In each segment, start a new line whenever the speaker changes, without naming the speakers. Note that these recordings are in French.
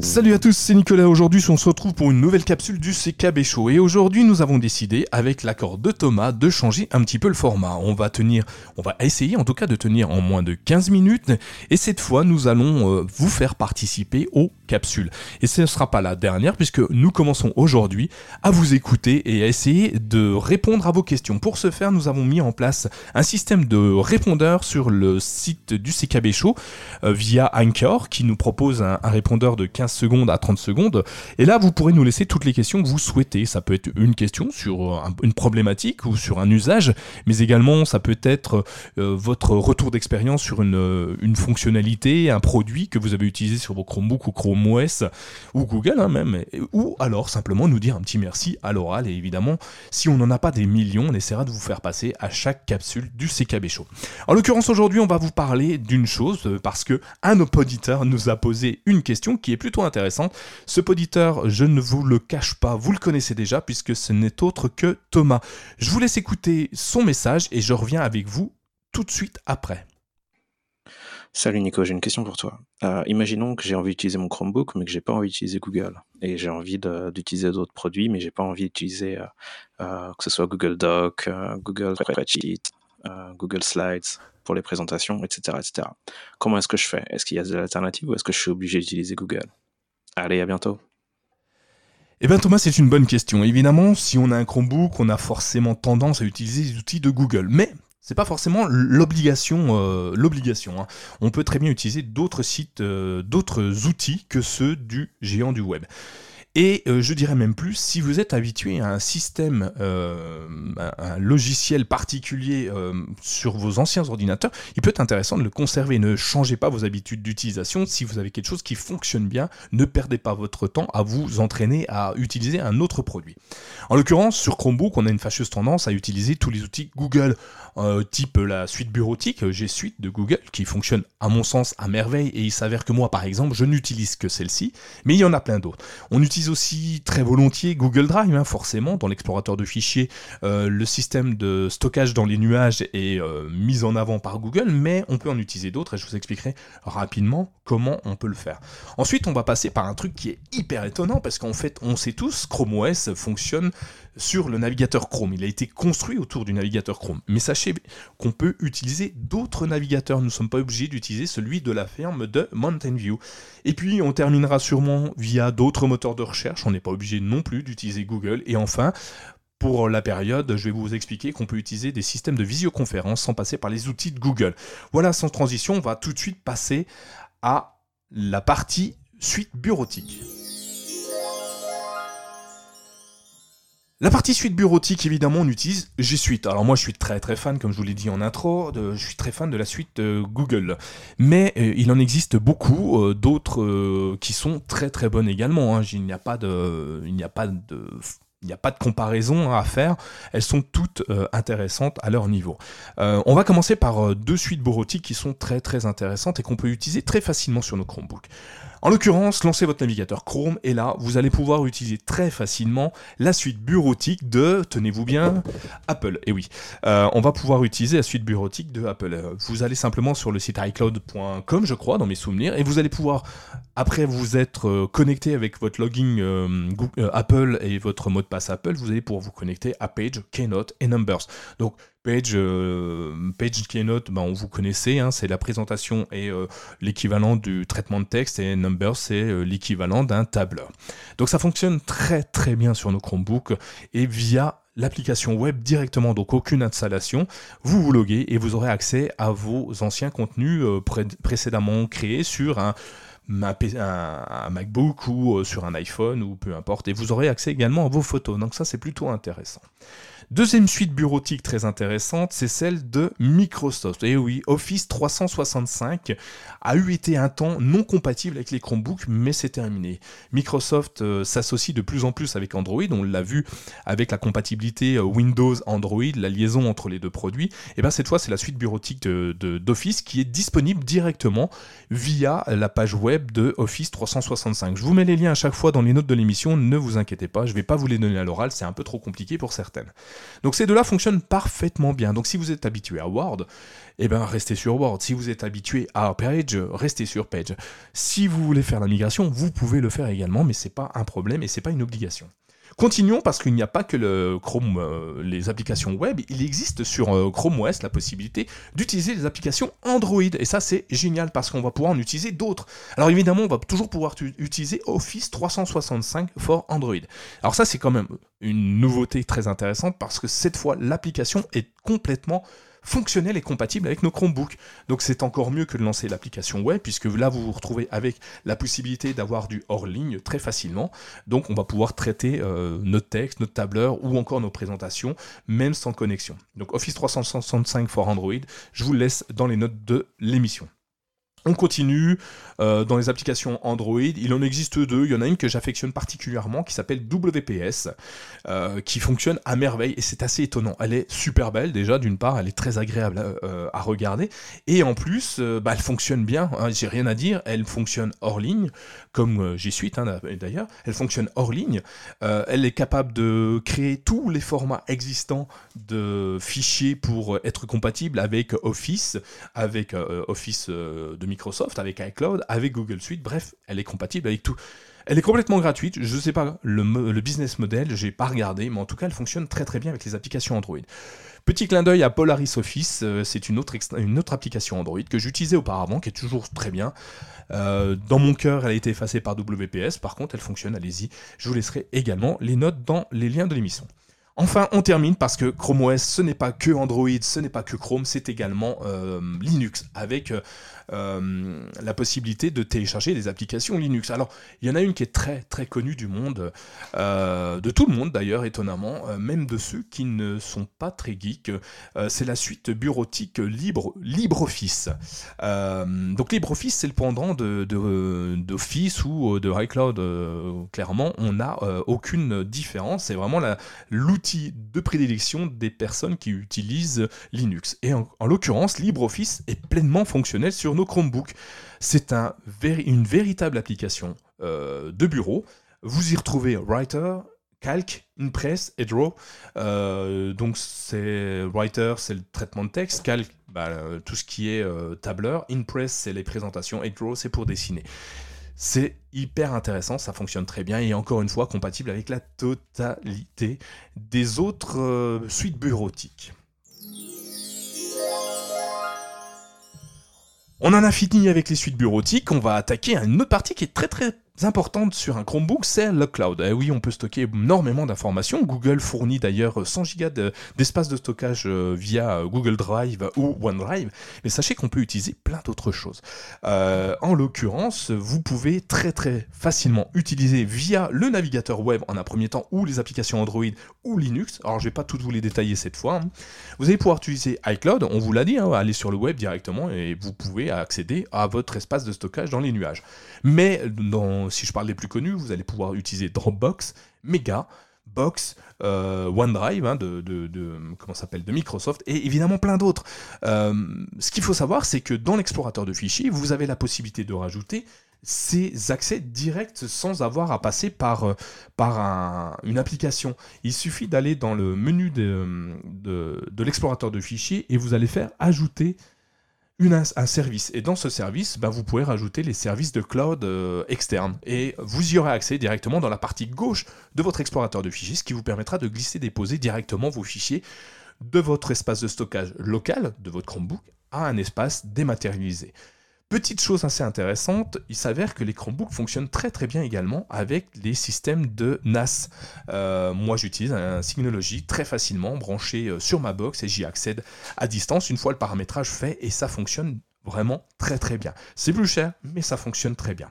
Salut à tous, c'est Nicolas. Aujourd'hui, on se retrouve pour une nouvelle capsule du CKB Show. Et aujourd'hui, nous avons décidé, avec l'accord de Thomas, de changer un petit peu le format. On va tenir, on va essayer en tout cas de tenir en moins de 15 minutes. Et cette fois, nous allons euh, vous faire participer aux capsules. Et ce ne sera pas la dernière, puisque nous commençons aujourd'hui à vous écouter et à essayer de répondre à vos questions. Pour ce faire, nous avons mis en place un système de répondeurs sur le site du CKB Show euh, via Anchor, qui nous propose un, répondeur de 15 secondes à 30 secondes. Et là, vous pourrez nous laisser toutes les questions que vous souhaitez. Ça peut être une question sur une problématique ou sur un usage, mais également ça peut être euh, votre retour d'expérience sur une, fonctionnalité, un produit que vous avez utilisé sur vos Chromebook ou Chrome Ou Google hein, même, ou alors simplement nous dire un petit merci à l'oral. Et évidemment, si on n'en a pas des millions, on essaiera de vous faire passer à chaque capsule du CKB Show. En l'occurrence, aujourd'hui, on va vous parler d'une chose euh, parce que un auditeur nous a posé une question qui est plutôt intéressante ce poditeur, je ne vous le cache pas, vous le connaissez déjà puisque ce n'est autre que Thomas. Je vous laisse écouter son message et je reviens avec vous tout de suite après.
Salut Nico, j'ai une question pour toi. Euh, imaginons que j'ai envie d'utiliser mon Chromebook, mais que j'ai pas envie d'utiliser Google. Et j'ai envie d'utiliser d'autres produits, mais j'ai pas envie d'utiliser euh, euh, que ce soit Google Doc, Google Spreadsheet, Google Slides pour les présentations, etc. etc. Comment est-ce que je fais? Est-ce qu'il y a des alternatives ou est-ce que je suis obligé d'utiliser Google? Allez, à bientôt.
Eh bien Thomas, c'est une bonne question. Évidemment, si on a un Chromebook, on a forcément tendance à utiliser les outils de Google. Mais c'est pas forcément l'obligation. Euh. Hein. On peut très bien utiliser d'autres sites, euh, d'autres outils que ceux du géant du web. Et euh, je dirais même plus, si vous êtes habitué à un système, euh, un, logiciel particulier euh, sur vos anciens ordinateurs, il peut être intéressant de le conserver. Ne changez pas vos habitudes d'utilisation. Si vous avez quelque chose qui fonctionne bien, ne perdez pas votre temps à vous entraîner à utiliser un autre produit. En l'occurrence, sur Chromebook, on a une fâcheuse tendance à utiliser tous les outils Google, type la suite bureautique G Suite de Google, qui fonctionne à mon sens à merveille. Et il s'avère que moi, par exemple, je n'utilise que celle-ci, mais il y en a plein d'autres. Aussi très volontiers Google Drive, hein, forcément, dans l'explorateur de fichiers. Euh, le système de stockage dans les nuages est euh, mis en avant par Google, mais on peut en utiliser d'autres et je vous expliquerai rapidement comment on peut le faire. Ensuite, on va passer par un truc qui est hyper étonnant parce qu'en fait, on sait tous, Chrome OS fonctionne sur le navigateur Chrome. Il a été construit autour du navigateur Chrome. Mais sachez qu'on peut utiliser d'autres navigateurs. Nous ne sommes pas obligés d'utiliser celui de la ferme de Mountain View. Et puis, on terminera sûrement via d'autres moteurs de recherche. On n'est pas obligé non plus d'utiliser Google. Et enfin, pour la période, je vais vous expliquer qu'on peut utiliser des systèmes de visioconférence sans passer par les outils de Google. Voilà, sans transition, on va tout de suite passer à la partie suite bureautique. La partie suite bureautique, évidemment, on utilise G Suite. Alors moi, je suis très très fan, comme je vous l'ai dit en intro, je suis très fan de la suite euh, Google. Mais euh, il en existe beaucoup euh, d'autres qui sont très très bonnes également. Hein. Il n'y a pas de, il n'y a pas de il n'y a pas de comparaison à faire, elles sont toutes intéressantes à leur niveau. on va commencer par deux suites bureautiques qui sont très très intéressantes et qu'on peut utiliser très facilement sur nos Chromebooks. En l'occurrence, lancez votre navigateur Chrome et là, vous allez pouvoir utiliser très facilement la suite bureautique de, tenez-vous bien, Apple. Et oui, euh, on va pouvoir utiliser la suite bureautique de Apple. Euh, vous allez simplement sur le site iCloud.com, je crois, dans mes souvenirs, et vous allez pouvoir, après vous être euh, connecté avec votre login Apple et votre mot de passe Apple, vous allez pouvoir vous connecter à Page, Keynote et Numbers. Donc Page, euh, Page Keynote, ben, vous connaissez, hein, c'est la présentation et euh, l'équivalent du traitement de texte, et Numbers, c'est euh, l'équivalent d'un tableur. Donc ça fonctionne très très bien sur nos Chromebooks et via l'application web directement, donc aucune installation. Vous vous loguez et vous aurez accès à vos anciens contenus précédemment créés sur un, un, MacBook ou sur un iPhone ou peu importe. Et vous aurez accès également à vos photos. Donc ça, c'est plutôt intéressant. Deuxième suite bureautique très intéressante, c'est celle de Microsoft. Et oui, Office 365 a eu été un temps non compatible avec les Chromebooks, mais c'est terminé. Microsoft euh, s'associe de plus en plus avec Android, on l'a vu avec la compatibilité euh, Windows-Android, la liaison entre les deux produits. Et bien cette fois, c'est la suite bureautique d'Office qui est disponible directement via la page web de Office 365. Je vous mets les liens à chaque fois dans les notes de l'émission, ne vous inquiétez pas, je ne vais pas vous les donner à l'oral, c'est un peu trop compliqué pour certaines. Donc ces deux-là fonctionnent parfaitement bien. Donc si vous êtes habitué à Word, eh ben restez sur Word. Si vous êtes habitué à Page, restez sur Page. Si vous voulez faire la migration, vous pouvez le faire également, mais c'est pas un problème et c'est pas une obligation. Continuons parce qu'il n'y a pas que Chrome, euh, les applications web, il existe sur euh, Chrome OS la possibilité d'utiliser les applications Android. Et ça c'est génial parce qu'on va pouvoir en utiliser d'autres. Alors évidemment, on va toujours pouvoir utiliser Office 365 for Android. Alors ça c'est quand même une nouveauté très intéressante parce que cette fois l'application est complètement fonctionnel et compatible avec nos Chromebooks. Donc c'est encore mieux que de lancer l'application web, puisque là vous vous retrouvez avec la possibilité d'avoir du hors-ligne très facilement. Donc on va pouvoir traiter euh, notre texte, notre tableur ou encore nos présentations, même sans connexion. Donc Office 365 for Android, je vous laisse dans les notes de l'émission. On continue euh, dans les applications Android. Il en existe deux. Il y en a une que j'affectionne particulièrement qui s'appelle WPS, euh, qui fonctionne à merveille et c'est assez étonnant. Elle est super belle déjà, d'une part, elle est très agréable euh, à, regarder et en plus, bah, elle fonctionne bien. Hein, J'ai rien à dire. Elle fonctionne hors ligne, comme G Suite hein, d'ailleurs. Elle fonctionne hors ligne. elle est capable de créer tous les formats existants de fichiers pour être compatible avec Office, avec Office de Microsoft, avec iCloud, avec Google Suite, bref, elle est compatible avec tout. Elle est complètement gratuite, je ne sais pas le, business model, j'ai pas regardé, mais en tout cas elle fonctionne très très bien avec les applications Android. Petit clin d'œil à Polaris Office, euh, c'est une autre, une autre application Android que j'utilisais auparavant, qui est toujours très bien. Euh, dans mon cœur, elle a été effacée par WPS, par contre elle fonctionne, allez-y. Je vous laisserai également les notes dans les liens de l'émission. Enfin, on termine parce que Chrome OS, ce n'est pas que Android, ce n'est pas que Chrome, c'est également euh, Linux avec euh, la possibilité de télécharger des applications Linux. Alors, il y en a une qui est très très connue du monde, euh, de tout le monde d'ailleurs, étonnamment, euh, même de ceux qui ne sont pas très geeks. c'est la suite bureautique Libre, LibreOffice. donc LibreOffice, c'est le pendant d'Office de, ou de iCloud. clairement, on n'a aucune différence. C'est vraiment l'outil de prédilection des personnes qui utilisent Linux. Et en, en l'occurrence, LibreOffice est pleinement fonctionnel sur Chromebook. C'est un, une véritable application euh, de bureau. Vous y retrouvez Writer, Calc, Impress et Draw. Euh, donc c'est Writer, c'est le traitement de texte. Calc, bah, tout ce qui est euh, tableur. Impress, c'est les présentations. Et Draw, c'est pour dessiner. C'est hyper intéressant, ça fonctionne très bien et encore une fois compatible avec la totalité des autres suites bureautiques. On en a fini avec les suites bureautiques, on va attaquer une autre partie qui est très très importante sur un Chromebook, c'est le cloud. Eh oui, on peut stocker énormément d'informations. Google fournit d'ailleurs 100 Go d'espace de, stockage euh, via Google Drive ou OneDrive, mais sachez qu'on peut utiliser plein d'autres choses. Euh, en l'occurrence, vous pouvez très très facilement utiliser via le navigateur web en un premier temps ou les applications Android ou Linux. Alors je vais pas toutes vous les détailler cette fois. Hein. Vous allez pouvoir utiliser iCloud, on vous l'a dit, hein, aller sur le web directement et vous pouvez accéder à votre espace de stockage dans les nuages. Mais si je parle des plus connus, vous allez pouvoir utiliser Dropbox, Mega, Box, euh, OneDrive hein, de, s'appelle de Microsoft et évidemment plein d'autres. Euh, ce qu'il faut savoir, c'est que dans l'explorateur de fichiers, vous avez la possibilité de rajouter ces accès directs sans avoir à passer par, euh, une application. Il suffit d'aller dans le menu de l'explorateur de fichiers et vous allez faire ajouter un service. Et dans ce service, ben, vous pouvez rajouter les services de cloud euh, externes. Et vous y aurez accès directement dans la partie gauche de votre explorateur de fichiers, ce qui vous permettra de glisser, déposer directement vos fichiers de votre espace de stockage local, de votre Chromebook, à un espace dématérialisé. Petite chose assez intéressante, il s'avère que les Chromebooks fonctionnent très très bien également avec les systèmes de NAS. Euh, moi j'utilise un Synology très facilement branché euh, sur ma box et j'y accède à distance une fois le paramétrage fait et ça fonctionne vraiment très très bien. C'est plus cher mais ça fonctionne très bien.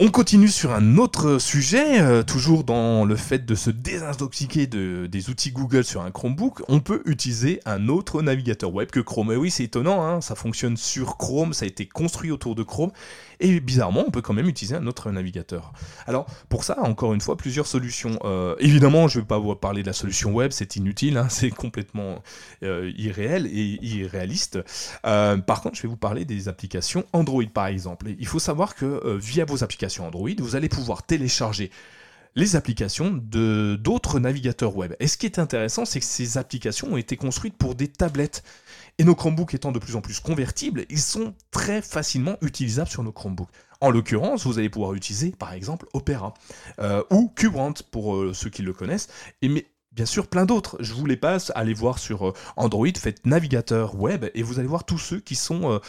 On continue sur un autre sujet, euh, toujours dans le fait de se désintoxiquer de, des outils Google sur un Chromebook. On peut utiliser un autre navigateur web que Chrome. Et oui, c'est étonnant, hein, ça fonctionne sur Chrome, ça a été construit autour de Chrome. Et bizarrement, on peut quand même utiliser un autre navigateur. Alors, pour ça, encore une fois, plusieurs solutions. Euh, évidemment, je ne vais pas vous parler de la solution web, c'est inutile, hein, c'est complètement euh, irréel et irréaliste. Euh, par contre, je vais vous parler des applications Android, par exemple. il faut savoir que via vos applications Android, vous allez pouvoir télécharger les applications de d'autres navigateurs web. Et ce qui est intéressant, c'est que ces applications ont été construites pour des tablettes. Et nos Chromebooks étant de plus en plus convertibles, ils sont très facilement utilisables sur nos Chromebooks. En l'occurrence, vous allez pouvoir utiliser par exemple Opera euh, ou Qbrant pour euh, ceux qui le connaissent, et mais bien sûr plein d'autres. Je vous les passe, allez voir sur euh, Android, faites navigateur web et vous allez voir tous ceux qui sont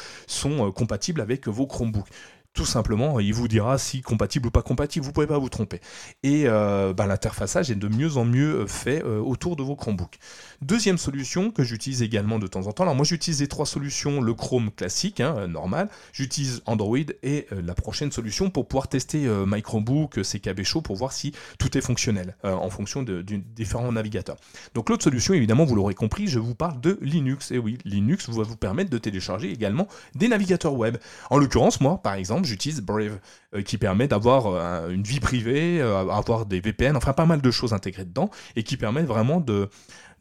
compatibles avec vos Chromebooks tout simplement, il vous dira si compatible ou pas compatible, vous ne pouvez pas vous tromper. Et euh, bah, l'interfaçage est de mieux en mieux fait euh, autour de vos Chromebooks. Deuxième solution que j'utilise également de temps en temps, alors moi j'utilise les trois solutions, le Chrome classique, hein, normal, j'utilise Android et euh, la prochaine solution pour pouvoir tester my Chromebook, CKB Show, pour voir si tout est fonctionnel en fonction de, différents navigateurs. Donc l'autre solution, évidemment, vous l'aurez compris, je vous parle de Linux. Et oui, Linux va vous permettre de télécharger également des navigateurs web. En l'occurrence, moi, par exemple, j'utilise Brave, euh, qui permet d'avoir euh, une vie privée, euh, avoir des VPN, enfin pas mal de choses intégrées dedans, et qui permet vraiment de,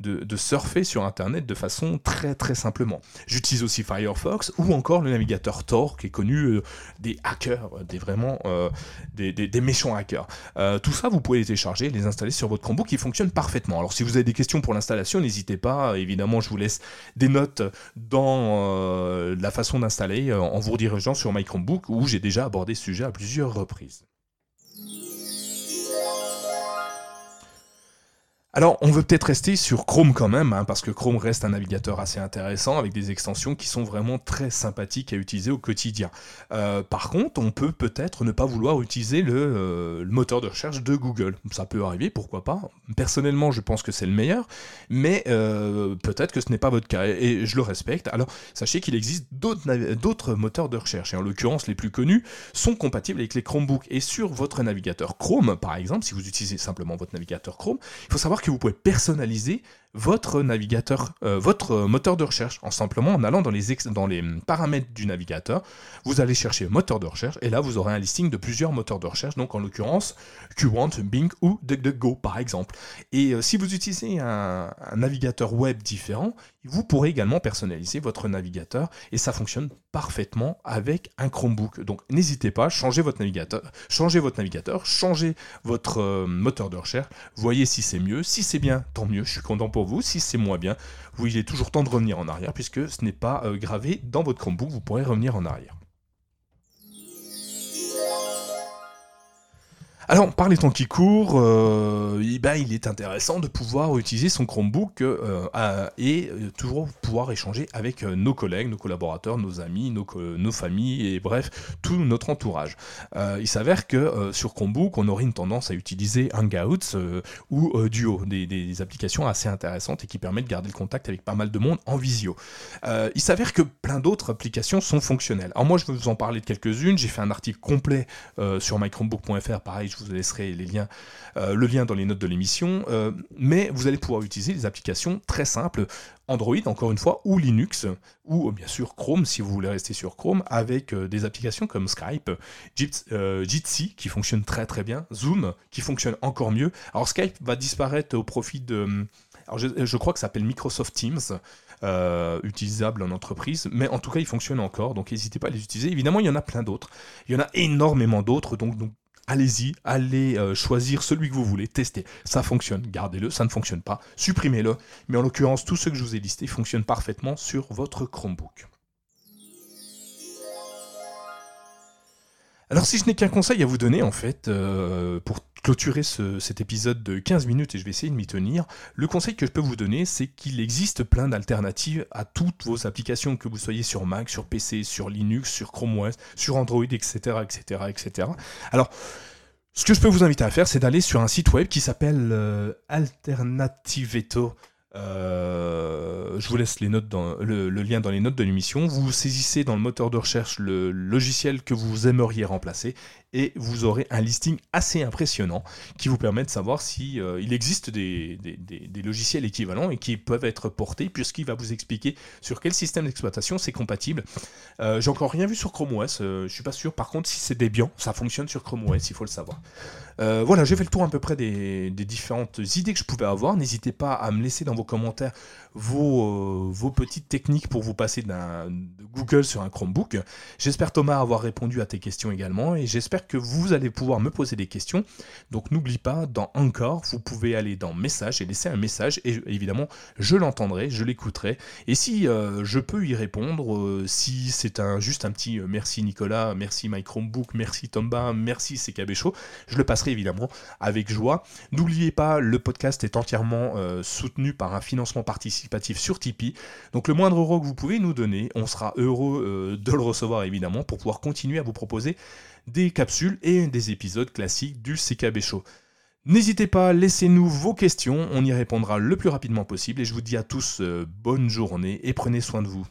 de, surfer sur Internet de façon très très simplement. J'utilise aussi Firefox ou encore le navigateur Tor qui est connu des hackers, des vraiment des, des, méchants hackers. tout ça, vous pouvez les télécharger, les installer sur votre Chromebook qui fonctionne parfaitement. Alors si vous avez des questions pour l'installation, n'hésitez pas. Évidemment, je vous laisse des notes dans la façon d'installer en vous redirigeant sur My Chromebook où j'ai déjà abordé ce sujet à plusieurs reprises. Alors, on veut peut-être rester sur Chrome quand même, hein, parce que Chrome reste un navigateur assez intéressant avec des extensions qui sont vraiment très sympathiques à utiliser au quotidien. Euh, par contre, on peut peut-être ne pas vouloir utiliser euh, le, moteur de recherche de Google. Ça peut arriver, pourquoi pas. Personnellement, je pense que c'est le meilleur, mais euh, peut-être que ce n'est pas votre cas, et je le respecte. Alors, sachez qu'il existe d'autres moteurs de recherche, et en l'occurrence, les plus connus sont compatibles avec les Chromebooks. Et sur votre navigateur Chrome, par exemple, si vous utilisez simplement votre navigateur Chrome, il faut savoir que vous pouvez personnaliser votre navigateur, euh, votre moteur de recherche, en simplement en allant dans les, les paramètres du navigateur, vous allez chercher moteur de recherche, et là vous aurez un listing de plusieurs moteurs de recherche, donc en l'occurrence Qwant, Bing ou DuckDuckGo par exemple. Et euh, si vous utilisez un, navigateur web différent, vous pourrez également personnaliser votre navigateur, et ça fonctionne parfaitement avec un Chromebook. Donc n'hésitez pas, changez votre navigateur, changez votre navigateur, changez votre euh, moteur de recherche, voyez si c'est mieux, si c'est bien, tant mieux, je suis content pour vous. Si c'est moins bien, vous, il est toujours temps de revenir en arrière puisque ce n'est pas euh, gravé dans votre Chromebook, vous pourrez revenir en arrière. Alors, par les temps qui courent, euh, ben, il est intéressant de pouvoir utiliser son Chromebook euh, et euh, toujours pouvoir échanger avec nos collègues, nos collaborateurs, nos amis, nos, familles et bref, tout notre entourage. il s'avère que sur Chromebook, on aurait une tendance à utiliser Hangouts ou Duo, des, applications assez intéressantes et qui permettent de garder le contact avec pas mal de monde en visio. il s'avère que plein d'autres applications sont fonctionnelles. Alors moi, je vais vous en parler de quelques-unes. J'ai fait un article complet sur mychromebook.fr, pareil, vous laisserai euh, le lien dans les notes de l'émission. Euh, mais vous allez pouvoir utiliser des applications très simples, Android encore une fois, ou Linux, ou bien sûr Chrome si vous voulez rester sur Chrome, avec euh, des applications comme Skype, Jitsi qui fonctionne très très bien, Zoom qui fonctionne encore mieux. Alors Skype va disparaître au profit de... Alors je, crois que ça s'appelle Microsoft Teams. Euh, utilisables en entreprise, mais en tout cas, ils fonctionnent encore, donc n'hésitez pas à les utiliser. Évidemment, il y en a plein d'autres. Il y en a énormément d'autres, donc allez-y, allez euh, choisir celui que vous voulez, testez. Ça fonctionne, gardez-le, ça ne fonctionne pas, supprimez-le. Mais en l'occurrence, tous ceux que je vous ai listés fonctionnent parfaitement sur votre Chromebook. Alors si je n'ai qu'un conseil à vous donner en fait, euh, pour clôturer cet épisode de 15 minutes et je vais essayer de m'y tenir, le conseil que je peux vous donner c'est qu'il existe plein d'alternatives à toutes vos applications, que vous soyez sur Mac, sur PC, sur Linux, sur Chrome OS, sur Android, etc. etc., etc. Alors, ce que je peux vous inviter à faire, c'est d'aller sur un site web qui s'appelle euh, Alternativeto. Euh, je vous laisse les notes dans, le, lien dans les notes de l'émission. Vous saisissez dans le moteur de recherche le logiciel que vous aimeriez remplacer et vous aurez un listing assez impressionnant qui vous permet de savoir si euh, il existe des, logiciels équivalents et qui peuvent être portés puisqu'il va vous expliquer sur quel système d'exploitation c'est compatible. Euh, j'ai encore rien vu sur Chrome OS, je suis pas sûr. Par contre, si c'est Debian, ça fonctionne sur Chrome OS, il faut le savoir. voilà, j'ai fait le tour à peu près des, différentes idées que je pouvais avoir. N'hésitez pas à me laisser dans vos commentaires vos, vos petites techniques pour vous passer d'un Google sur un Chromebook. J'espère Thomas avoir répondu à tes questions également et que vous allez pouvoir me poser des questions. Donc n'oublie pas, dans Encore, vous pouvez aller dans Message et laisser un message et évidemment je l'entendrai, je l'écouterai et si euh, je peux y répondre, euh, si c'est un, juste un petit euh, merci Nicolas, merci My Chromebook, merci Tomba, merci CKB Show, je le passerai évidemment avec joie. N'oubliez pas, le podcast est entièrement soutenu par un financement participatif sur Tipeee. Donc le moindre euro que vous pouvez nous donner, on sera heureux de le recevoir évidemment pour pouvoir continuer à vous proposer des capsules et des épisodes classiques du CKB Show. N'hésitez pas, laissez-nous vos questions, on y répondra le plus rapidement possible et je vous dis à tous euh, bonne journée et prenez soin de vous.